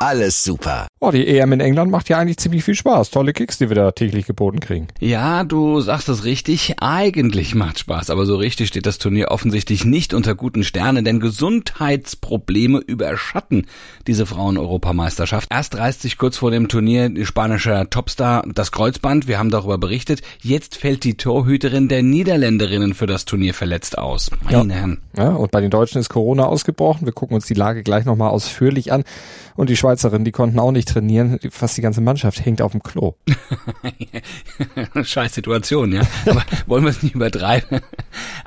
alles super. Oh, die EM in England macht ja eigentlich ziemlich viel Spaß. Tolle Kicks, die wir da täglich geboten kriegen. Ja, du sagst es richtig. Eigentlich macht Spaß, aber so richtig steht das Turnier offensichtlich nicht unter guten Sternen, denn Gesundheitsprobleme überschatten diese Frauen-Europameisterschaft. Erst reißt sich kurz vor dem Turnier die spanische Topstar das Kreuzband. Wir haben darüber berichtet. Jetzt fällt die Torhüterin der Niederländerinnen für das Turnier verletzt aus. Meine ja. Herren. Ja, und bei den Deutschen ist Corona ausgebrochen. Wir gucken uns die Lage gleich nochmal ausführlich an. Und die Schweizerinnen, die konnten auch nicht trainieren. Fast die ganze Mannschaft hängt auf dem Klo. Scheiß Situation, ja. Aber wollen wir es nicht übertreiben?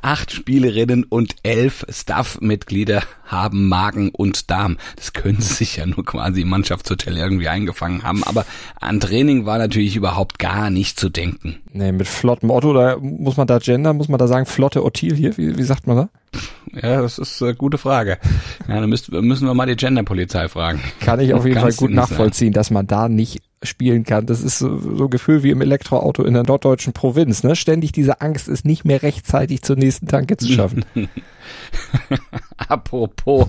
Acht Spielerinnen und elf Staff-Mitglieder haben Magen und Darm. Das können sie sich ja nur quasi im Mannschaftshotel irgendwie eingefangen haben. Aber an Training war natürlich überhaupt gar nicht zu denken. Nee, mit flottem Otto, da muss man da gendern, muss man da sagen, flotte Ottilie, wie, wie sagt man da? Ja, das ist eine gute Frage. Ja, dann müssen, müssen wir mal die Genderpolizei fragen. Kann ich auf jeden Fall gut nachvollziehen, dass man da nicht spielen kann. Das ist so, so ein Gefühl wie im Elektroauto in der norddeutschen Provinz. Ne? Ständig diese Angst, es nicht mehr rechtzeitig zur nächsten Tanke zu schaffen. Apropos.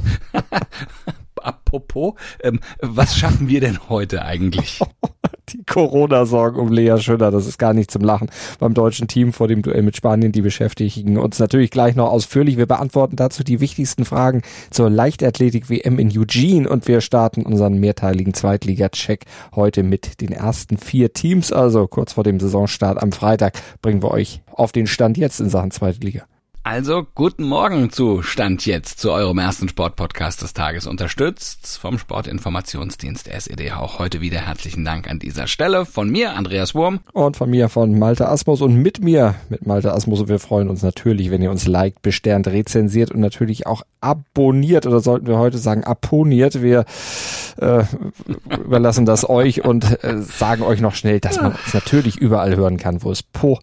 Apropos, ähm, was schaffen wir denn heute eigentlich? die Corona-Sorgen um Lea Schüller, das ist gar nicht zum Lachen. Beim deutschen Team vor dem Duell mit Spanien, die beschäftigen uns natürlich gleich noch ausführlich. Wir beantworten dazu die wichtigsten Fragen zur Leichtathletik-WM in Eugene und wir starten unseren mehrteiligen Zweitliga-Check heute mit den ersten vier Teams. Also kurz vor dem Saisonstart am Freitag bringen wir euch auf den Stand jetzt in Sachen Zweite Liga. Also guten Morgen zu Stand jetzt zu eurem ersten Sportpodcast des Tages unterstützt vom Sportinformationsdienst SED. Auch heute wieder herzlichen Dank an dieser Stelle von mir, Andreas Wurm. Und von mir, von Malte Asmus und mit mir, mit Malte Asmus. Und wir freuen uns natürlich, wenn ihr uns liked, besternt, rezensiert und natürlich auch abonniert oder sollten wir heute sagen apponiert. Wir äh, überlassen das euch und äh, sagen euch noch schnell, dass man uns natürlich überall hören kann, wo es Po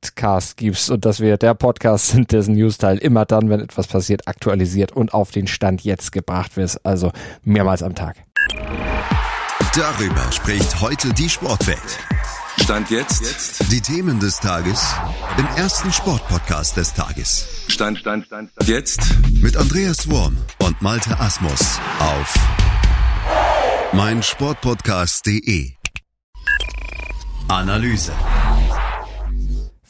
Podcast gibst und dass wir der Podcast sind, dessen News-Teil immer dann, wenn etwas passiert, aktualisiert und auf den Stand jetzt gebracht wird, also mehrmals am Tag. Darüber spricht heute die Sportwelt. Stand jetzt. jetzt. Die Themen des Tages im ersten Sportpodcast des Tages. Stand, Stand, Stand, Stand. Jetzt mit Andreas Worm und Malte Asmus auf meinsportpodcast.de. Analyse.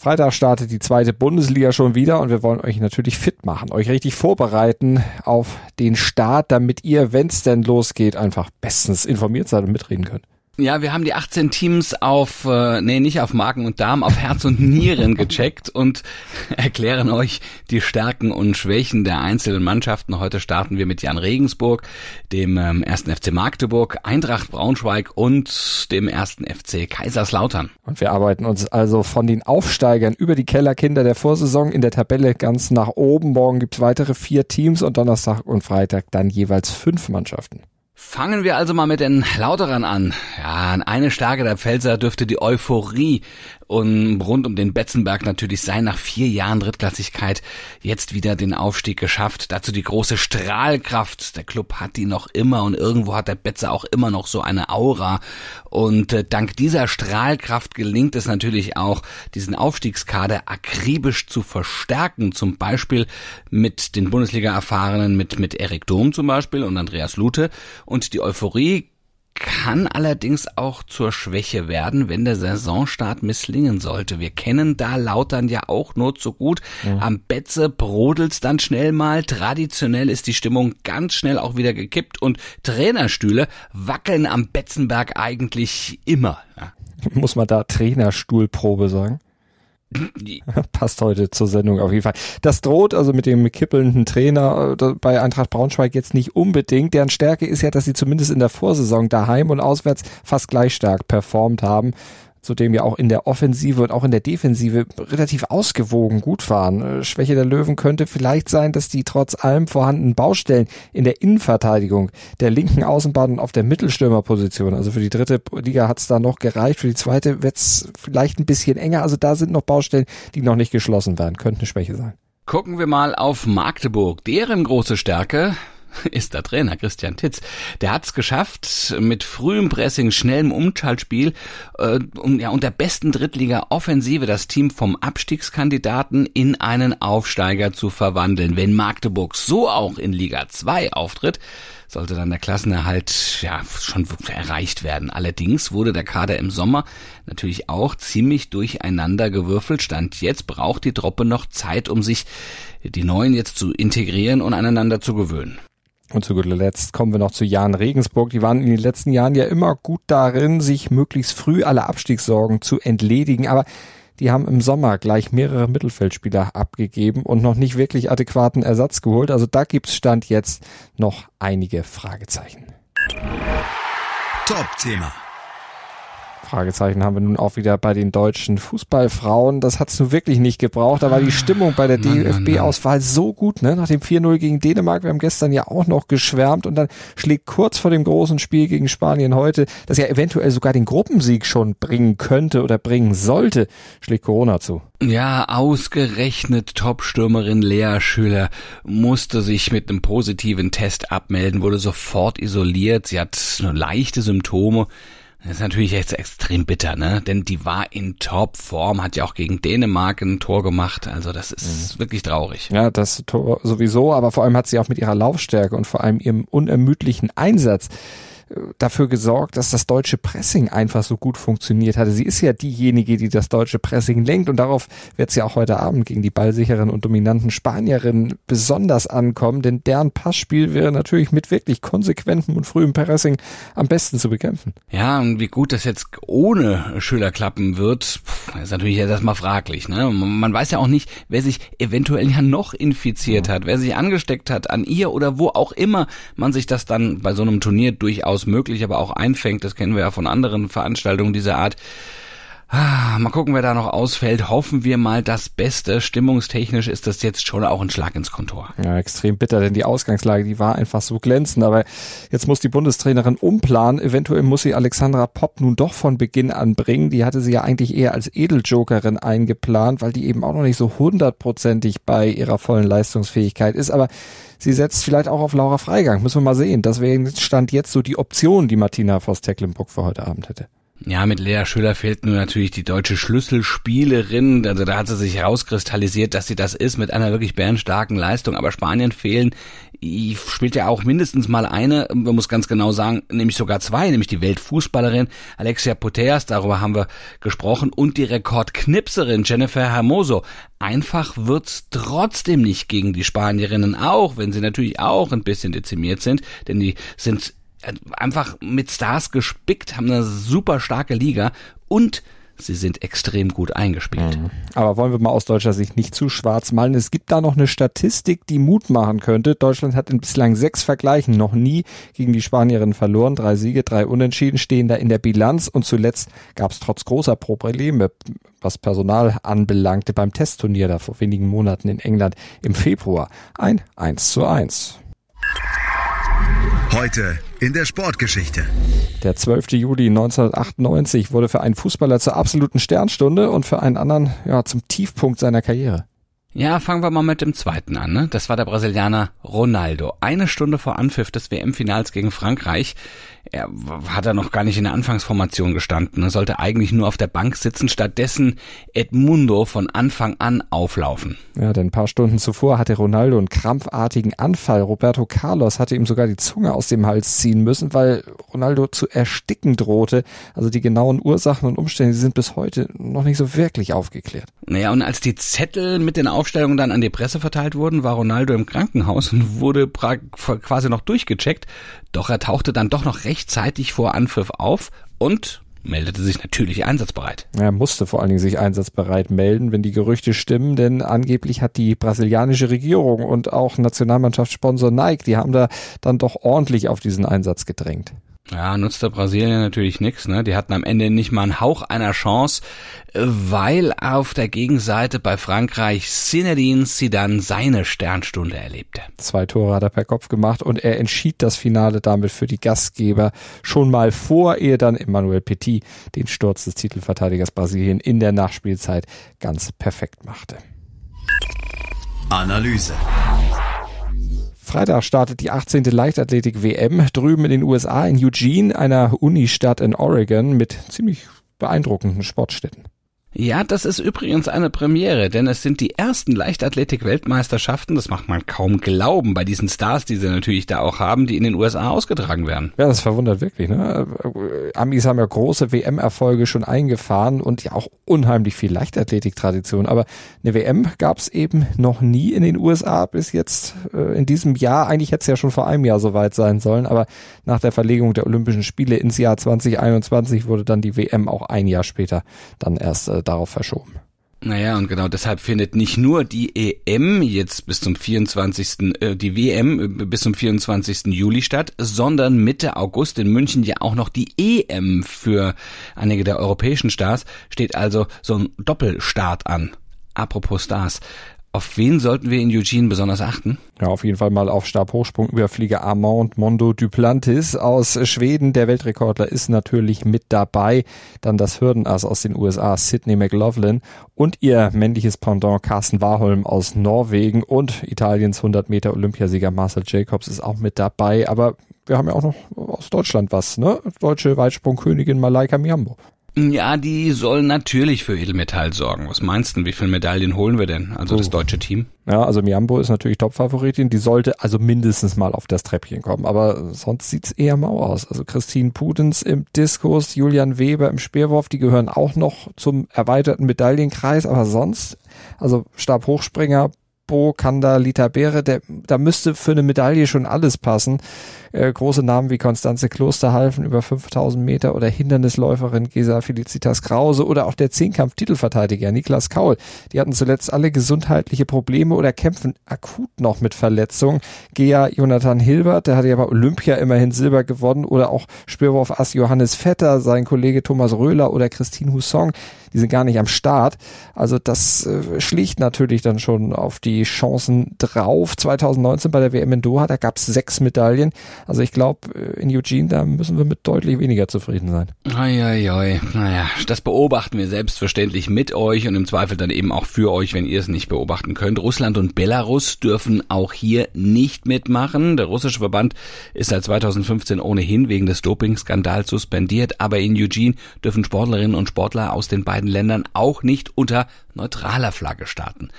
Freitag startet die zweite Bundesliga schon wieder und wir wollen euch natürlich fit machen, euch richtig vorbereiten auf den Start, damit ihr, wenn es denn losgeht, einfach bestens informiert seid und mitreden könnt. Ja, wir haben die 18 Teams auf, äh, nee, nicht auf Magen und Darm, auf Herz und Nieren gecheckt und erklären euch die Stärken und Schwächen der einzelnen Mannschaften. Heute starten wir mit Jan Regensburg, dem ähm, ersten FC Magdeburg, Eintracht Braunschweig und dem ersten FC Kaiserslautern. Und wir arbeiten uns also von den Aufsteigern über die Kellerkinder der Vorsaison in der Tabelle ganz nach oben. Morgen gibt's weitere vier Teams und Donnerstag und Freitag dann jeweils fünf Mannschaften. Fangen wir also mal mit den Lauterern an. Ja, eine Stärke der Pfälzer dürfte die Euphorie und rund um den Betzenberg natürlich sein. Nach vier Jahren Drittklassigkeit jetzt wieder den Aufstieg geschafft. Dazu die große Strahlkraft. Der Club hat die noch immer und irgendwo hat der Betze auch immer noch so eine Aura. Und äh, dank dieser Strahlkraft gelingt es natürlich auch, diesen Aufstiegskader akribisch zu verstärken. Zum Beispiel mit den Bundesliga-Erfahrenen, mit, mit Erik Dom zum Beispiel und Andreas Lute. Und die Euphorie kann allerdings auch zur Schwäche werden, wenn der Saisonstart misslingen sollte. Wir kennen da Lautern ja auch nur zu gut. Ja. Am Betze brodelt's dann schnell mal. Traditionell ist die Stimmung ganz schnell auch wieder gekippt und Trainerstühle wackeln am Betzenberg eigentlich immer. Ja. Muss man da Trainerstuhlprobe sagen? Passt heute zur Sendung auf jeden Fall. Das droht also mit dem kippelnden Trainer äh, bei Eintracht Braunschweig jetzt nicht unbedingt. Deren Stärke ist ja, dass sie zumindest in der Vorsaison daheim und auswärts fast gleich stark performt haben. Zudem ja auch in der Offensive und auch in der Defensive relativ ausgewogen gut waren. Äh, Schwäche der Löwen könnte vielleicht sein, dass die trotz allem vorhandenen Baustellen in der Innenverteidigung, der linken Außenbahn und auf der Mittelstürmerposition, also für die dritte Liga hat es da noch gereicht, für die zweite wird es vielleicht ein bisschen enger, also da sind noch Baustellen, die noch nicht geschlossen werden, könnte eine Schwäche sein. Gucken wir mal auf Magdeburg, deren große Stärke ist der Trainer Christian Titz. Der hat es geschafft, mit frühem Pressing, schnellem Umschaltspiel äh, und, ja, und der besten Drittliga-Offensive das Team vom Abstiegskandidaten in einen Aufsteiger zu verwandeln. Wenn Magdeburg so auch in Liga 2 auftritt, sollte dann der Klassenerhalt ja schon erreicht werden. Allerdings wurde der Kader im Sommer natürlich auch ziemlich durcheinander gewürfelt. Stand jetzt braucht die Truppe noch Zeit, um sich die Neuen jetzt zu integrieren und aneinander zu gewöhnen. Und zu guter Letzt kommen wir noch zu Jan Regensburg. Die waren in den letzten Jahren ja immer gut darin, sich möglichst früh alle Abstiegssorgen zu entledigen. Aber die haben im Sommer gleich mehrere Mittelfeldspieler abgegeben und noch nicht wirklich adäquaten Ersatz geholt. Also da gibt's Stand jetzt noch einige Fragezeichen. Top-Thema. Fragezeichen haben wir nun auch wieder bei den deutschen Fußballfrauen. Das hat's nun wirklich nicht gebraucht. Da war die Stimmung bei der DFB-Auswahl so gut, ne? Nach dem 4-0 gegen Dänemark. Wir haben gestern ja auch noch geschwärmt und dann schlägt kurz vor dem großen Spiel gegen Spanien heute, das ja eventuell sogar den Gruppensieg schon bringen könnte oder bringen sollte, schlägt Corona zu. Ja, ausgerechnet Top-Stürmerin Lea Schüler musste sich mit einem positiven Test abmelden, wurde sofort isoliert. Sie hat nur leichte Symptome. Das ist natürlich jetzt extrem bitter, ne? Denn die war in Topform, hat ja auch gegen Dänemark ein Tor gemacht. Also das ist mhm. wirklich traurig. Ja, das Tor sowieso, aber vor allem hat sie auch mit ihrer Laufstärke und vor allem ihrem unermüdlichen Einsatz dafür gesorgt, dass das deutsche Pressing einfach so gut funktioniert hatte. Sie ist ja diejenige, die das deutsche Pressing lenkt und darauf wird sie auch heute Abend gegen die ballsicheren und dominanten Spanierinnen besonders ankommen, denn deren Passspiel wäre natürlich mit wirklich konsequentem und frühem Pressing am besten zu bekämpfen. Ja, und wie gut das jetzt ohne Schüler klappen wird, ist natürlich erstmal fraglich. Ne? Man weiß ja auch nicht, wer sich eventuell ja noch infiziert hat, wer sich angesteckt hat an ihr oder wo auch immer man sich das dann bei so einem Turnier durchaus durchaus möglich, aber auch einfängt. Das kennen wir ja von anderen Veranstaltungen dieser Art. Ah, mal gucken, wer da noch ausfällt. Hoffen wir mal das Beste. Stimmungstechnisch ist das jetzt schon auch ein Schlag ins Kontor. Ja, extrem bitter, denn die Ausgangslage, die war einfach so glänzend. Aber jetzt muss die Bundestrainerin umplanen. Eventuell muss sie Alexandra Popp nun doch von Beginn an bringen. Die hatte sie ja eigentlich eher als Edeljokerin eingeplant, weil die eben auch noch nicht so hundertprozentig bei ihrer vollen Leistungsfähigkeit ist. Aber sie setzt vielleicht auch auf Laura Freigang. Müssen wir mal sehen. Das wäre Stand jetzt so die Option, die Martina Voss-Tecklenburg für heute Abend hätte. Ja, mit Lea Schüller fehlt nur natürlich die deutsche Schlüsselspielerin. Also da hat sie sich herauskristallisiert, dass sie das ist mit einer wirklich bärenstarken Leistung. Aber Spanien fehlen, spielt ja auch mindestens mal eine, man muss ganz genau sagen, nämlich sogar zwei, nämlich die Weltfußballerin Alexia Puteas, darüber haben wir gesprochen, und die Rekordknipserin Jennifer Hermoso. Einfach wird's trotzdem nicht gegen die Spanierinnen, auch wenn sie natürlich auch ein bisschen dezimiert sind, denn die sind einfach mit Stars gespickt, haben eine super starke Liga und sie sind extrem gut eingespielt. Mhm. Aber wollen wir mal aus deutscher Sicht nicht zu schwarz malen. Es gibt da noch eine Statistik, die Mut machen könnte. Deutschland hat in bislang sechs Vergleichen noch nie gegen die Spanierinnen verloren. Drei Siege, drei Unentschieden stehen da in der Bilanz. Und zuletzt gab es trotz großer Probleme, was Personal anbelangte, beim Testturnier da vor wenigen Monaten in England im Februar ein 1 zu 1. Heute in der Sportgeschichte. Der 12. Juli 1998 wurde für einen Fußballer zur absoluten Sternstunde und für einen anderen ja, zum Tiefpunkt seiner Karriere. Ja, fangen wir mal mit dem zweiten an. Ne? Das war der Brasilianer Ronaldo. Eine Stunde vor Anpfiff des WM-Finals gegen Frankreich. Er hat er noch gar nicht in der Anfangsformation gestanden. Er sollte eigentlich nur auf der Bank sitzen. Stattdessen Edmundo von Anfang an auflaufen. Ja, denn ein paar Stunden zuvor hatte Ronaldo einen krampfartigen Anfall. Roberto Carlos hatte ihm sogar die Zunge aus dem Hals ziehen müssen, weil Ronaldo zu ersticken drohte. Also die genauen Ursachen und Umstände sind bis heute noch nicht so wirklich aufgeklärt. Naja, und als die Zettel mit den Aufstellungen dann an die Presse verteilt wurden, war Ronaldo im Krankenhaus und wurde quasi noch durchgecheckt. Doch er tauchte dann doch noch rechtzeitig vor Anpfiff auf und meldete sich natürlich einsatzbereit. Er musste vor allen Dingen sich einsatzbereit melden, wenn die Gerüchte stimmen, denn angeblich hat die brasilianische Regierung und auch Nationalmannschaftssponsor Nike, die haben da dann doch ordentlich auf diesen Einsatz gedrängt. Ja, nutzte Brasilien natürlich nichts. Ne? Die hatten am Ende nicht mal einen Hauch einer Chance, weil auf der Gegenseite bei Frankreich Zinedine Zidane seine Sternstunde erlebte. Zwei Tore hat er per Kopf gemacht und er entschied das Finale damit für die Gastgeber schon mal vor, ehe dann Emmanuel Petit den Sturz des Titelverteidigers Brasilien in der Nachspielzeit ganz perfekt machte. Analyse. Freitag startet die 18. Leichtathletik-WM drüben in den USA in Eugene, einer Unistadt in Oregon mit ziemlich beeindruckenden Sportstätten. Ja, das ist übrigens eine Premiere, denn es sind die ersten Leichtathletik-Weltmeisterschaften, das macht man kaum glauben bei diesen Stars, die sie natürlich da auch haben, die in den USA ausgetragen werden. Ja, das verwundert wirklich. Ne? Amis haben ja große WM-Erfolge schon eingefahren und ja auch unheimlich viel Leichtathletik-Tradition, aber eine WM gab es eben noch nie in den USA bis jetzt äh, in diesem Jahr. Eigentlich hätte es ja schon vor einem Jahr soweit sein sollen, aber nach der Verlegung der Olympischen Spiele ins Jahr 2021 wurde dann die WM auch ein Jahr später dann erst äh, darauf verschoben. Naja, und genau deshalb findet nicht nur die EM jetzt bis zum 24., äh, die WM äh, bis zum 24. Juli statt, sondern Mitte August in München ja auch noch die EM für einige der europäischen Stars, steht also so ein Doppelstart an. Apropos Stars, auf wen sollten wir in Eugene besonders achten? Ja, auf jeden Fall mal auf Stabhochsprungüberflieger Armand Mondo Duplantis aus Schweden. Der Weltrekordler ist natürlich mit dabei. Dann das Hürdenass aus den USA, Sidney McLaughlin und ihr männliches Pendant Carsten Warholm aus Norwegen und Italiens 100 Meter Olympiasieger Marcel Jacobs ist auch mit dabei. Aber wir haben ja auch noch aus Deutschland was, ne? Deutsche Weitsprungkönigin Malaika Miambo. Ja, die soll natürlich für Edelmetall sorgen. Was meinst du, wie viele Medaillen holen wir denn? Also oh. das deutsche Team? Ja, also Miambo ist natürlich Topfavoritin. Die sollte also mindestens mal auf das Treppchen kommen. Aber sonst sieht's eher mau aus. Also Christine Pudens im Diskus, Julian Weber im Speerwurf, die gehören auch noch zum erweiterten Medaillenkreis. Aber sonst, also Stabhochspringer, Bo, Kanda, Lita Beere, der, da müsste für eine Medaille schon alles passen. Äh, große Namen wie Konstanze Klosterhalfen über 5000 Meter oder Hindernisläuferin Gesa Felicitas Krause oder auch der Zehnkampf-Titelverteidiger Niklas Kaul. Die hatten zuletzt alle gesundheitliche Probleme oder kämpfen akut noch mit Verletzungen. Gea Jonathan Hilbert, der hatte ja bei Olympia immerhin Silber gewonnen oder auch Spürwurf-Ass Johannes Vetter, sein Kollege Thomas Röhler oder Christine Husson die sind gar nicht am Start. Also das äh, schlicht natürlich dann schon auf die Chancen drauf. 2019 bei der WM in Doha, da gab es sechs Medaillen. Also ich glaube, äh, in Eugene, da müssen wir mit deutlich weniger zufrieden sein. Eieiei. Naja, das beobachten wir selbstverständlich mit euch und im Zweifel dann eben auch für euch, wenn ihr es nicht beobachten könnt. Russland und Belarus dürfen auch hier nicht mitmachen. Der russische Verband ist seit 2015 ohnehin wegen des Dopingskandals suspendiert, aber in Eugene dürfen Sportlerinnen und Sportler aus den beiden beiden Ländern auch nicht unter neutraler Flagge starten.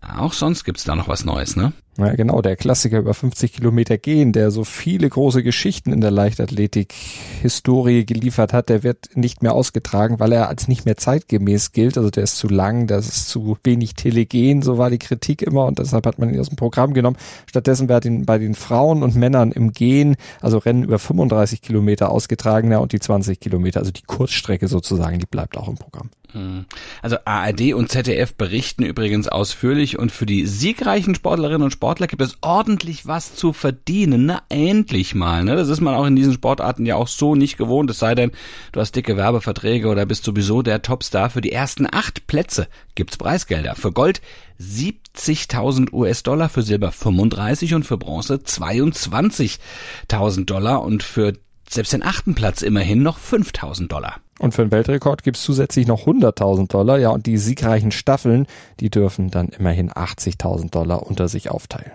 Auch sonst gibt's da noch was Neues, ne? Ja, genau, der Klassiker über 50 Kilometer gehen, der so viele große Geschichten in der Leichtathletik-Historie geliefert hat, der wird nicht mehr ausgetragen, weil er als nicht mehr zeitgemäß gilt. Also der ist zu lang, das ist zu wenig telegen, so war die Kritik immer und deshalb hat man ihn aus dem Programm genommen. Stattdessen wird ihn bei den Frauen und Männern im Gehen, also Rennen über 35 Kilometer ausgetragen, ja, und die 20 Kilometer, also die Kurzstrecke sozusagen, die bleibt auch im Programm. Hm. Also ARD und ZDF berichten übrigens ausführlich und für die siegreichen Sportlerinnen und Sportler gibt es ordentlich was zu verdienen. Na, endlich mal. Ne? Das ist man auch in diesen Sportarten ja auch so nicht gewohnt. Es sei denn, du hast dicke Werbeverträge oder bist sowieso der Topstar. Für die ersten acht Plätze gibt's Preisgelder. Für Gold 70.000 US-Dollar, für Silber 35 und für Bronze 22.000 Dollar und für selbst den achten Platz immerhin noch 5000 Dollar. Und für den Weltrekord gibt's zusätzlich noch 100.000 Dollar. Ja, und die siegreichen Staffeln, die dürfen dann immerhin 80.000 Dollar unter sich aufteilen.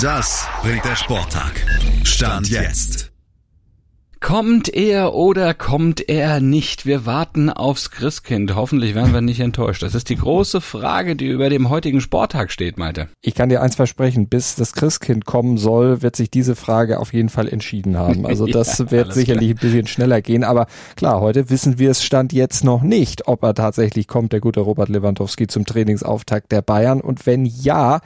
Das bringt der Sporttag. Stand jetzt. Kommt er oder kommt er nicht? Wir warten aufs Christkind. Hoffentlich werden wir nicht enttäuscht. Das ist die große Frage, die über dem heutigen Sporttag steht, Malte. Ich kann dir eins versprechen, bis das Christkind kommen soll, wird sich diese Frage auf jeden Fall entschieden haben. Also das ja, wird sicherlich klar. ein bisschen schneller gehen. Aber klar, heute wissen wir es Stand jetzt noch nicht, ob er tatsächlich kommt, der gute Robert Lewandowski zum Trainingsauftakt der Bayern. Und wenn ja,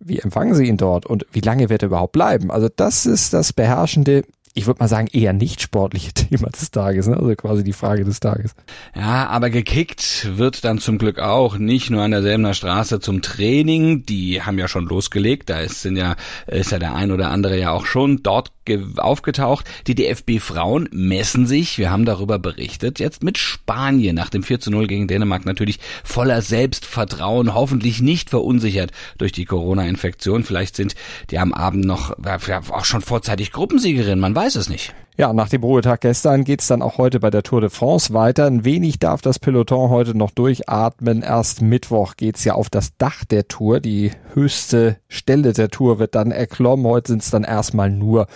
wie empfangen Sie ihn dort und wie lange wird er überhaupt bleiben? Also das ist das beherrschende ich würde mal sagen, eher nicht sportliche Thema des Tages, ne? also quasi die Frage des Tages. Ja, aber gekickt wird dann zum Glück auch nicht nur an der Selmener Straße zum Training, die haben ja schon losgelegt, da ist, sind ja, ist ja der ein oder andere ja auch schon dort aufgetaucht. Die DFB Frauen messen sich, wir haben darüber berichtet, jetzt mit Spanien nach dem 4 zu 0 gegen Dänemark natürlich voller Selbstvertrauen, hoffentlich nicht verunsichert durch die Corona-Infektion. Vielleicht sind die am Abend noch auch schon vorzeitig Gruppensiegerin, man weiß es nicht. Ja, nach dem Ruhetag gestern geht's dann auch heute bei der Tour de France weiter. Ein wenig darf das Peloton heute noch durchatmen. Erst Mittwoch geht's ja auf das Dach der Tour. Die höchste Stelle der Tour wird dann erklommen. Heute sind's dann erstmal nur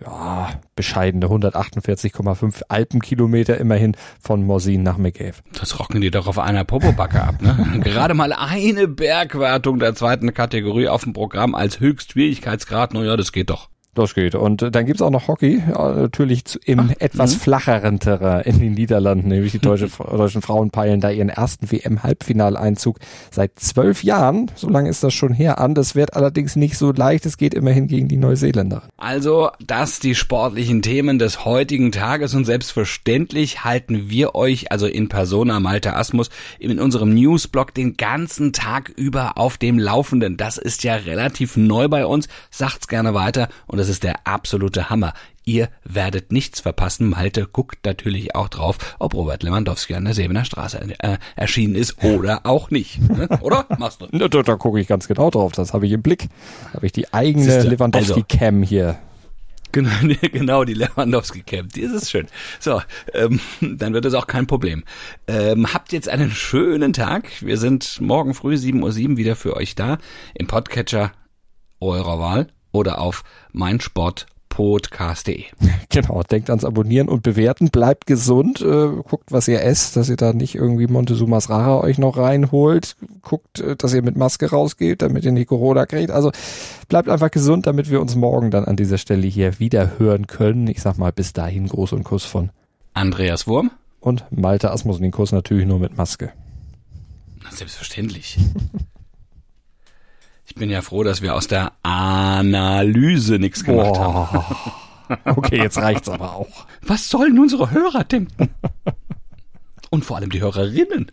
ja, bescheidene 148,5 Alpenkilometer immerhin von Morsin nach Megève. Das rocken die doch auf einer Popobacke ab, ne? Gerade mal eine Bergwertung der zweiten Kategorie auf dem Programm als Höchstschwierigkeitsgrad. Naja, das geht doch. Das geht. Und dann gibt's auch noch Hockey, natürlich im Ach, etwas mh. flacheren Terrain in den Niederlanden, nämlich die deutsche, deutschen Frauen peilen da ihren ersten WM-Halbfinaleinzug seit zwölf Jahren, so lange ist das schon her, an. Das wird allerdings nicht so leicht, es geht immerhin gegen die Neuseeländerin. Also, das die sportlichen Themen des heutigen Tages und selbstverständlich halten wir euch, also in Persona Malte Asmus, in unserem Newsblog den ganzen Tag über auf dem Laufenden. Das ist ja relativ neu bei uns, sagt's gerne weiter und das das ist der absolute Hammer. Ihr werdet nichts verpassen. Malte guckt natürlich auch drauf, ob Robert Lewandowski an der Sebener Straße äh, erschienen ist oder auch nicht. Ne? Oder? Machst du? Da, da gucke ich ganz genau drauf. Das habe ich im Blick. Da habe ich die eigene Lewandowski-Cam also, hier. Genau, genau, die Lewandowski-Cam, die ist schön. So, ähm, dann wird es auch kein Problem. Ähm, habt jetzt einen schönen Tag. Wir sind morgen früh 7.07 Uhr wieder für euch da im Podcatcher eurer Wahl oder auf meinsportpodcast.de. Genau, denkt ans Abonnieren und Bewerten, bleibt gesund, äh, guckt, was ihr esst, dass ihr da nicht irgendwie Montezumas Rara euch noch reinholt, guckt, äh, dass ihr mit Maske rausgeht, damit ihr nicht Corona kriegt. Also bleibt einfach gesund, damit wir uns morgen dann an dieser Stelle hier wieder hören können. Ich sag mal, bis dahin Gruß und Kuss von Andreas Wurm und Malte Asmus und den Kuss natürlich nur mit Maske. Selbstverständlich. Ich bin ja froh, dass wir aus der Analyse nichts gemacht Boah. haben. okay, jetzt reicht's aber auch. Was sollen unsere Hörer denken? Und vor allem die Hörerinnen.